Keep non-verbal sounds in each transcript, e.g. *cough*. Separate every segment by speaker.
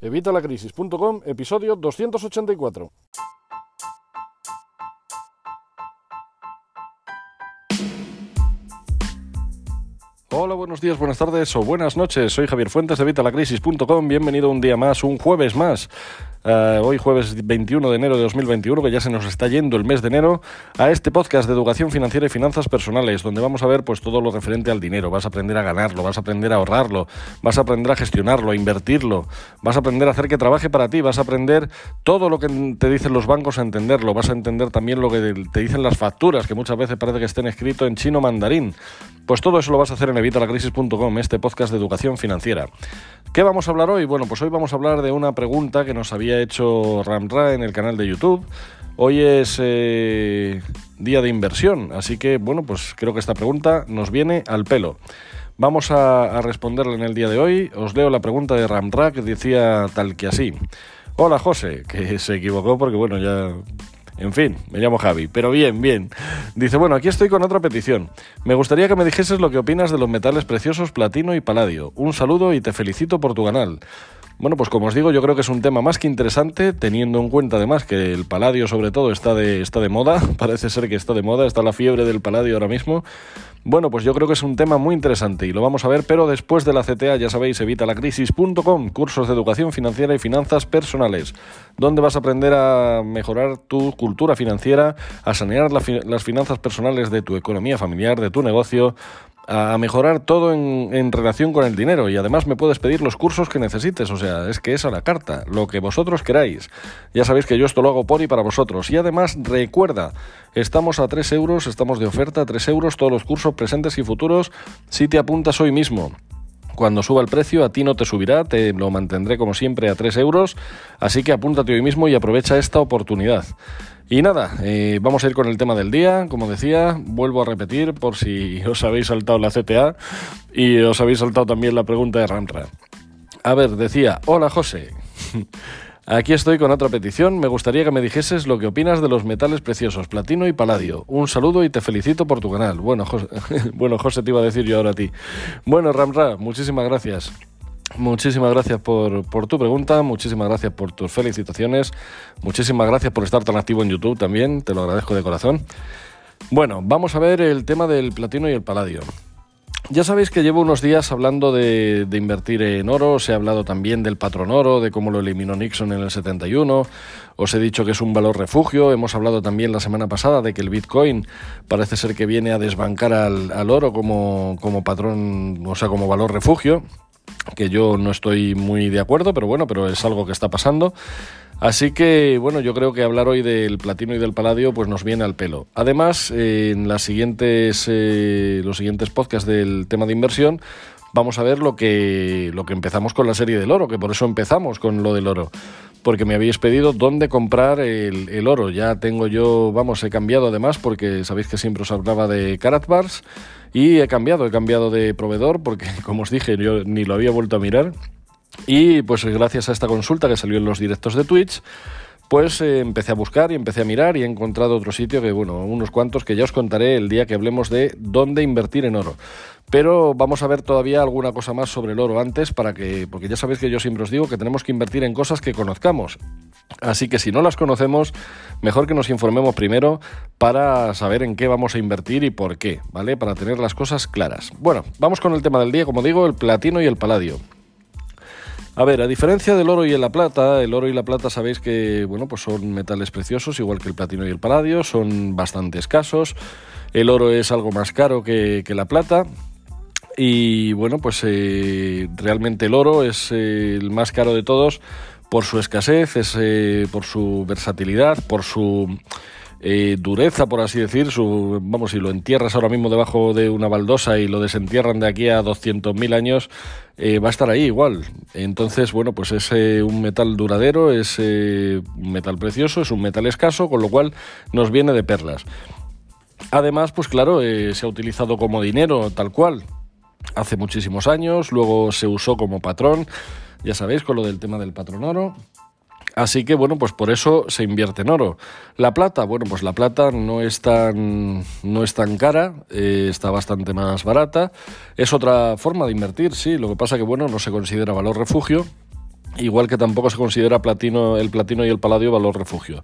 Speaker 1: Evitalacrisis.com, episodio 284. Hola, buenos días, buenas tardes o buenas noches. Soy Javier Fuentes de Evitalacrisis.com. Bienvenido un día más, un jueves más Uh, hoy jueves 21 de enero de 2021, que ya se nos está yendo el mes de enero, a este podcast de educación financiera y finanzas personales, donde vamos a ver pues todo lo referente al dinero. Vas a aprender a ganarlo, vas a aprender a ahorrarlo, vas a aprender a gestionarlo, a invertirlo, vas a aprender a hacer que trabaje para ti, vas a aprender todo lo que te dicen los bancos a entenderlo, vas a entender también lo que te dicen las facturas, que muchas veces parece que estén escrito en chino mandarín. Pues todo eso lo vas a hacer en evitalacrisis.com, este podcast de educación financiera. ¿Qué vamos a hablar hoy? Bueno, pues hoy vamos a hablar de una pregunta que nos había hecho Ramra en el canal de YouTube. Hoy es eh, día de inversión, así que bueno, pues creo que esta pregunta nos viene al pelo. Vamos a, responderla en el día de hoy. Os leo la pregunta de Ramra que decía tal que así. Hola José, que se equivocó porque bueno, ya en fin, me llamo Javi, pero bien, bien. Dice, bueno, aquí estoy con otra petición. Me gustaría que me dijeses lo que opinas de los metales preciosos platino y paladio. Un saludo y te felicito por tu canal. Bueno, pues como os digo, yo creo que es un tema más que interesante, teniendo en cuenta además que el paladio sobre todo está de, está de moda, *laughs* parece ser que está de moda, está la fiebre del paladio ahora mismo. Bueno, pues yo creo que es un tema muy interesante y lo vamos a ver, pero después de la CTA, ya sabéis, evitalacrisis.com, cursos de educación financiera y finanzas personales, donde vas a aprender a mejorar tu cultura financiera, a sanear las finanzas personales de tu economía familiar, de tu negocio, a mejorar todo en, relación con el dinero y además me puedes pedir los cursos que necesites, o sea, es que es a la carta, lo que vosotros queráis. Ya sabéis que yo esto lo hago por y para vosotros. Y además recuerda, estamos a 3 euros, estamos de oferta, a 3 euros todos los cursos presentes y futuros si te apuntas hoy mismo. Cuando suba el precio a ti no te subirá, te lo mantendré como siempre a 3 euros, así que apúntate hoy mismo y aprovecha esta oportunidad. Y nada, eh, vamos a ir con el tema del día. Como decía, vuelvo a repetir por si *laughs* os habéis saltado la CTA y os habéis saltado también la pregunta de Ramra. A ver, decía, hola José. *laughs* Aquí estoy con otra petición. Me gustaría que me dijeses lo que opinas de los metales preciosos, platino y paladio. Un saludo y te felicito por tu canal. Bueno, José, *laughs* bueno, José te iba a decir yo ahora a ti. Bueno, Ramra, muchísimas gracias. Muchísimas gracias por, tu pregunta, muchísimas gracias por tus felicitaciones, muchísimas gracias por estar tan activo en YouTube también, te lo agradezco de corazón. Bueno, vamos a ver el tema del platino y el paladio. Ya sabéis que llevo unos días hablando de, invertir en oro, se ha hablado también del patrón oro, de cómo lo eliminó Nixon en el 71, os he dicho que es un valor refugio, hemos hablado también la semana pasada de que el Bitcoin parece ser que viene a desbancar al, oro como patrón, o sea, como valor refugio que yo no estoy muy de acuerdo, pero bueno, pero es algo que está pasando. Así que, bueno, yo creo que hablar hoy del platino y del paladio pues nos viene al pelo. Además, en las siguientes, eh, los siguientes podcasts del tema de inversión vamos a ver lo que, lo que empezamos con la serie del oro, que por eso empezamos con lo del oro porque me habéis pedido dónde comprar el, oro. Ya tengo yo, vamos, he cambiado además, porque sabéis que siempre os hablaba de Karatbars y he cambiado, he cambiado de proveedor porque, *laughs* como os dije, yo ni lo había vuelto a mirar. Y pues gracias a esta consulta que salió en los directos de Twitch, pues eh, empecé a buscar y empecé a mirar y he encontrado otro sitio que, bueno, unos cuantos que ya os contaré el día que hablemos de dónde invertir en oro. Pero vamos a ver todavía alguna cosa más sobre el oro antes para que, porque ya sabéis que yo siempre os digo que tenemos que invertir en cosas que conozcamos. Así que si no las conocemos, mejor que nos informemos primero para saber en qué vamos a invertir y por qué, ¿vale? Para tener las cosas claras. Bueno, vamos con el tema del día, como digo, el platino y el paladio. A ver, a diferencia del oro y la plata, el oro y la plata sabéis que bueno, pues son metales preciosos, igual que el platino y el paladio, son bastante escasos. El oro es algo más caro que, la plata. Y bueno, pues eh, realmente el oro es eh, el más caro de todos por su escasez, es, eh, por su versatilidad, por su eh, dureza, por así decir, su, vamos, si lo entierras ahora mismo debajo de una baldosa y lo desentierran de aquí a 200.000 años, eh, va a estar ahí igual. Entonces, bueno, pues es eh, un metal duradero, es un metal precioso, es un metal escaso, con lo cual nos viene de perlas. Además, pues claro, se ha utilizado como dinero, tal cual, hace muchísimos años, luego se usó como patrón, ya sabéis, con lo del tema del patrón oro. Así que bueno, pues por eso se invierte en oro. La plata, bueno, pues la plata no es tan, no es tan cara, eh, está bastante más barata. Es otra forma de invertir, sí. Lo que pasa que bueno, no se considera valor refugio. igual que tampoco se considera platino, el platino y el paladio valor refugio.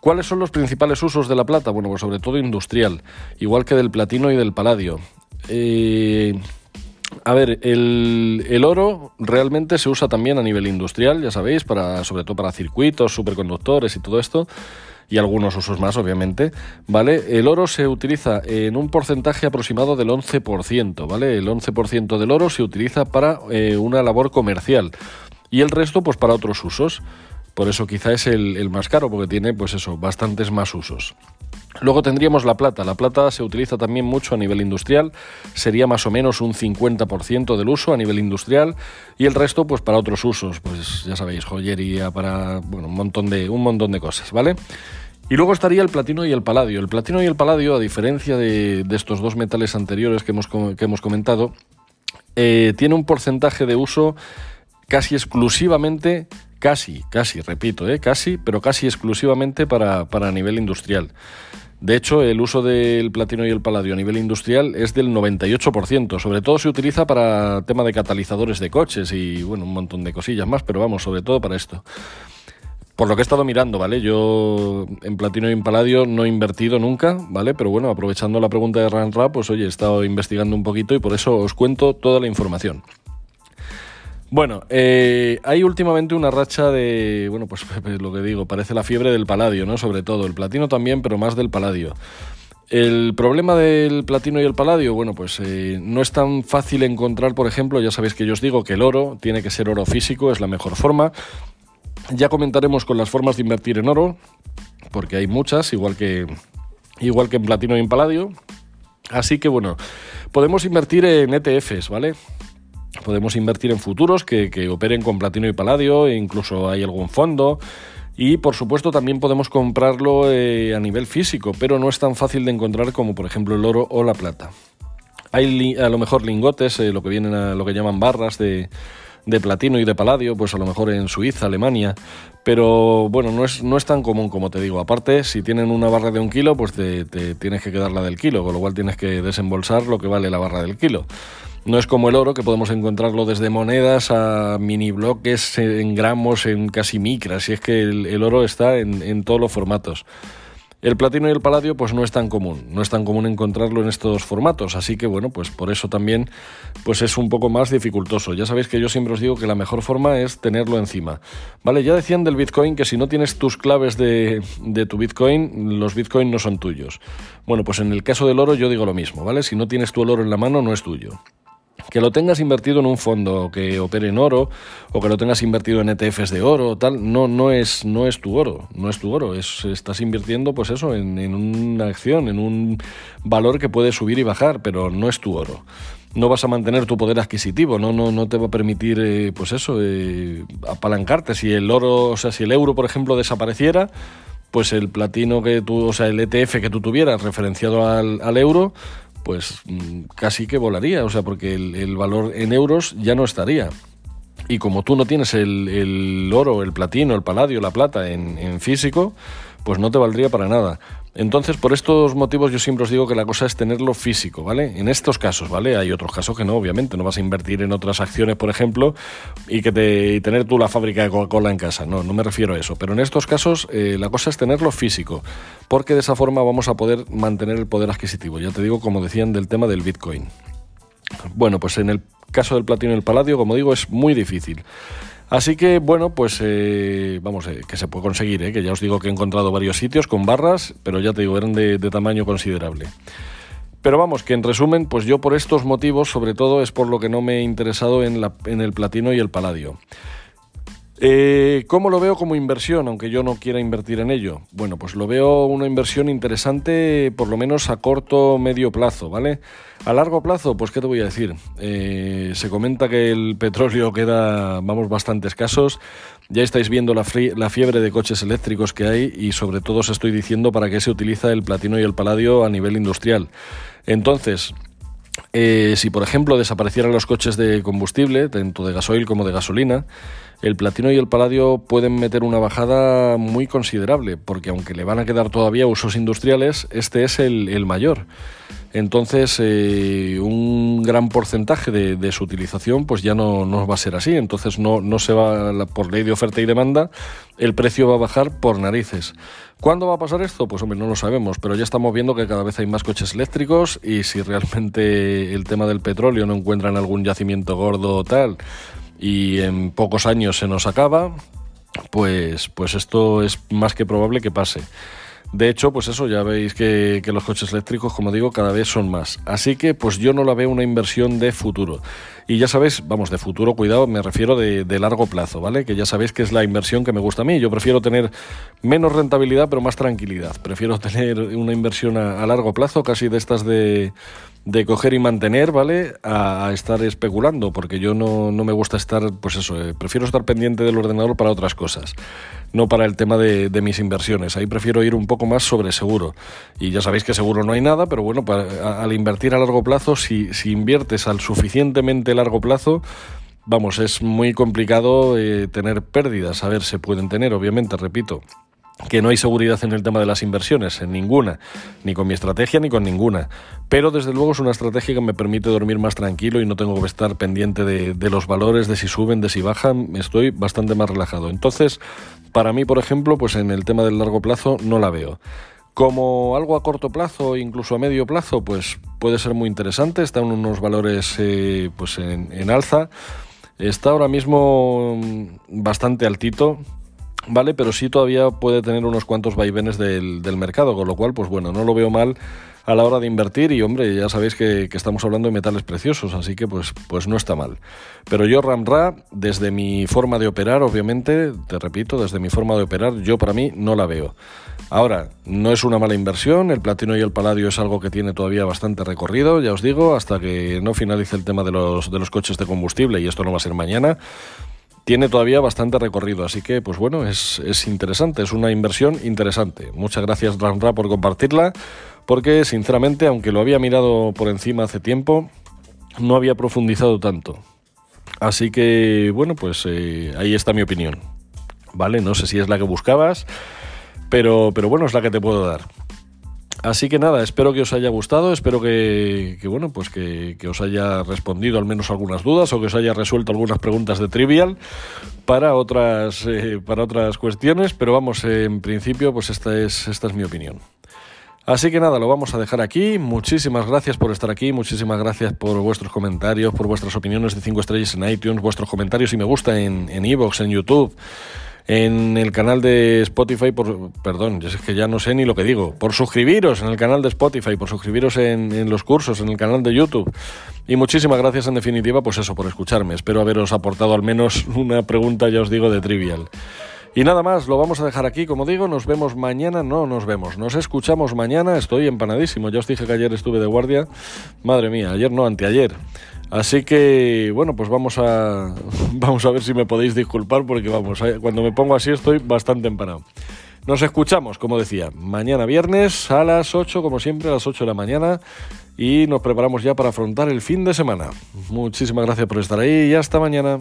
Speaker 1: ¿Cuáles son los principales usos de la plata? Bueno, pues sobre todo industrial, igual que del platino y del paladio. Eh, a ver, el, oro realmente se usa también a nivel industrial, ya sabéis, para, sobre todo para circuitos, superconductores y todo esto, y algunos usos más, obviamente, ¿vale? El oro se utiliza en un porcentaje aproximado del 11%, ¿vale? El 11% del oro se utiliza para eh, una labor comercial y el resto, pues para otros usos. Por eso quizá es el, más caro, porque tiene, pues eso, bastantes más usos. Luego tendríamos la plata. La plata se utiliza también mucho a nivel industrial, sería más o menos un 50% del uso a nivel industrial y el resto pues para otros usos, pues ya sabéis, joyería, para bueno, un montón de un montón de cosas, ¿vale? Y luego estaría el platino y el paladio. El platino y el paladio, a diferencia de, estos dos metales anteriores que hemos, que hemos comentado, eh, tiene un porcentaje de uso casi exclusivamente casi, casi, repito, ¿eh? casi, pero casi exclusivamente para, para nivel industrial. De hecho, el uso del platino y el paladio a nivel industrial es del 98%. Sobre todo se utiliza para tema de catalizadores de coches y bueno, un montón de cosillas más, pero vamos, sobre todo para esto. Por lo que he estado mirando, ¿vale? Yo en platino y en paladio no he invertido nunca, ¿vale? Pero bueno, aprovechando la pregunta de Ranra, pues oye, he estado investigando un poquito y por eso os cuento toda la información. Bueno, eh, hay últimamente una racha de, bueno, *laughs* pues lo que digo, parece la fiebre del paladio, ¿no? Sobre todo, el platino también, pero más del paladio. El problema del platino y el paladio, bueno, pues eh, no es tan fácil encontrar, por ejemplo, ya sabéis que yo os digo que el oro tiene que ser oro físico, es la mejor forma. Ya comentaremos con las formas de invertir en oro, porque hay muchas, igual que, igual que en platino y en paladio. Así que bueno, podemos invertir en ETFs, ¿vale? Podemos invertir en futuros que, operen con platino y paladio, e incluso hay algún fondo. Y por supuesto también podemos comprarlo eh, a nivel físico, pero no es tan fácil de encontrar como por ejemplo el oro o la plata. Hay a lo mejor lingotes, eh, lo que vienen a lo que llaman barras de, platino y de paladio, pues a lo mejor en Suiza, Alemania, pero bueno, no es, no es tan común como te digo. Aparte, si tienen una barra de un kilo, pues te, te tienes que quedar la del kilo, con lo cual tienes que desembolsar lo que vale la barra del kilo. No es como el oro, que podemos encontrarlo desde monedas a mini bloques en gramos, en casi micras, y es que el, oro está en, todos los formatos. El platino y el paladio pues no es tan común, no es tan común encontrarlo en estos formatos, así que bueno, pues por eso también pues es un poco más dificultoso. Ya sabéis que yo siempre os digo que la mejor forma es tenerlo encima. Vale, ya decían del Bitcoin que si no tienes tus claves de, de tu Bitcoin, los Bitcoin no son tuyos. Bueno, pues en el caso del oro yo digo lo mismo, ¿vale? Si no tienes tu oro en la mano no es tuyo que lo tengas invertido en un fondo que opere en oro o que lo tengas invertido en ETFs de oro o tal, no, no, es, no es tu oro, no es tu oro, es, estás invirtiendo pues eso, en, una acción, en un valor que puede subir y bajar, pero no es tu oro. No vas a mantener tu poder adquisitivo, no, no, no te va a permitir, eh, pues eso, eh, apalancarte. Si el oro, o sea, si el euro, por ejemplo, desapareciera, pues el platino que tú, o sea, el ETF que tú tuvieras referenciado al, al euro, pues mm, casi que volaría, o sea, porque el, valor en euros ya no estaría. Y como tú no tienes el, oro, el platino, el paladio, la plata en físico, pues no te valdría para nada. Entonces, por estos motivos yo siempre os digo que la cosa es tenerlo físico, ¿vale? En estos casos, ¿vale? Hay otros casos que no, obviamente, no vas a invertir en otras acciones, por ejemplo, y que te tener tú la fábrica de Coca-Cola en casa, no, no me refiero a eso, pero en estos casos eh, la cosa es tenerlo físico, porque de esa forma vamos a poder mantener el poder adquisitivo, ya te digo, como decían del tema del Bitcoin. Bueno, pues en el caso del platino y el paladio, como digo, es muy difícil. Así que, bueno, pues eh, vamos, eh, que se puede conseguir, eh, que ya os digo que he encontrado varios sitios con barras, pero ya te digo, eran de, tamaño considerable. Pero vamos, que en resumen, pues yo por estos motivos, sobre todo, es por lo que no me he interesado en, la, en el platino y el paladio. Eh, ¿Cómo lo veo como inversión, aunque yo no quiera invertir en ello? Bueno, pues lo veo una inversión interesante, por lo menos a corto medio plazo, ¿vale? A largo plazo, pues qué te voy a decir. Eh, se comenta que el petróleo queda, vamos, bastante escasos. Ya estáis viendo la, la fiebre de coches eléctricos que hay y sobre todo os estoy diciendo para qué se utiliza el platino y el paladio a nivel industrial. Entonces, eh, si por ejemplo desaparecieran los coches de combustible, tanto de gasoil como de gasolina, el platino y el paladio pueden meter una bajada muy considerable, porque aunque le van a quedar todavía usos industriales, este es el, mayor. Entonces, eh, un gran porcentaje de, su utilización pues ya no, no, va a ser así. Entonces, no, no se va, por ley de oferta y demanda, el precio va a bajar por narices. ¿Cuándo va a pasar esto? Pues hombre, no lo sabemos, pero ya estamos viendo que cada vez hay más coches eléctricos y si realmente el tema del petróleo no encuentra en algún yacimiento gordo o tal y en pocos años se nos acaba, pues, pues esto es más que probable que pase. De hecho, pues eso, ya veis que, los coches eléctricos, como digo, cada vez son más. Así que, pues yo no la veo una inversión de futuro. Y ya sabéis, vamos, de futuro, cuidado, me refiero de, largo plazo, ¿vale? Que ya sabéis que es la inversión que me gusta a mí. Yo prefiero tener menos rentabilidad, pero más tranquilidad. Prefiero *laughs* tener una inversión a largo plazo, casi de estas de de coger y mantener, ¿vale? A, estar especulando, porque yo no, me gusta estar, pues eso, eh, prefiero estar pendiente del ordenador para otras cosas, no para el tema de, mis inversiones. Ahí prefiero ir un poco más sobre seguro. Y ya sabéis que seguro no hay nada, pero bueno, al invertir a largo plazo, si, si inviertes al suficientemente largo plazo, vamos, es muy complicado eh, tener pérdidas. A ver, se pueden tener, obviamente, repito que no hay seguridad en el tema de las inversiones, en ninguna, ni con mi estrategia ni con ninguna. Pero desde luego es una estrategia que me permite dormir más tranquilo y no tengo que estar pendiente de, los valores, de si suben, de si bajan, estoy bastante más relajado. Entonces, para mí, por ejemplo, pues en el tema del largo plazo no la veo. Como algo a corto plazo, incluso a medio plazo, pues puede ser muy interesante, están unos valores eh, pues en, en alza. Está ahora mismo bastante altito, ¿vale? Pero sí todavía puede tener unos cuantos vaivenes del, del, mercado, con lo cual, pues bueno, no lo veo mal a la hora de invertir y hombre, ya sabéis que, estamos hablando de metales preciosos, así que pues, pues no está mal. Pero yo Ramra, desde mi forma de operar, obviamente, te repito, desde mi forma de operar, yo para mí no la veo. Ahora, no es una mala inversión, el platino y el paladio es algo que tiene todavía bastante recorrido, ya os digo, hasta que no finalice el tema de los, de los coches de combustible, y esto no va a ser mañana, tiene todavía bastante recorrido, así que pues bueno, es, interesante, es una inversión interesante. Muchas gracias Ramra por compartirla, porque sinceramente, aunque lo había mirado por encima hace tiempo, no había profundizado tanto. Así que bueno, pues eh, ahí está mi opinión. ¿Vale? No sé si es la que buscabas, pero, pero bueno, es la que te puedo dar. Así que nada, espero que os haya gustado, espero que, bueno, pues que, os haya respondido al menos algunas dudas o que os haya resuelto algunas preguntas de trivial para otras, eh, para otras cuestiones, pero vamos, en principio, pues esta es, esta es mi opinión. Así que nada, lo vamos a dejar aquí. Muchísimas gracias por estar aquí, muchísimas gracias por vuestros comentarios, por vuestras opiniones de 5 estrellas en iTunes, vuestros comentarios y me gusta en Evox, en, en YouTube en el canal de Spotify, por, perdón, es que ya no sé ni lo que digo, por suscribiros en el canal de Spotify, por suscribiros en, los cursos, en el canal de YouTube. Y muchísimas gracias en definitiva, pues eso, por escucharme. Espero haberos aportado al menos *laughs* una pregunta, ya os digo, de trivial. Y nada más, lo vamos a dejar aquí, como digo, nos vemos mañana, no nos vemos, nos escuchamos mañana, estoy empanadísimo, ya os dije que ayer estuve de guardia, madre mía, ayer no, anteayer. Así que, bueno, pues vamos a, *laughs* vamos a ver si me podéis disculpar porque, vamos, eh, cuando me pongo así estoy bastante empanado. Nos escuchamos, como decía, mañana viernes a las 8, como siempre, a las 8 de la mañana y nos preparamos ya para afrontar el fin de semana. Muchísimas gracias por estar ahí y hasta mañana.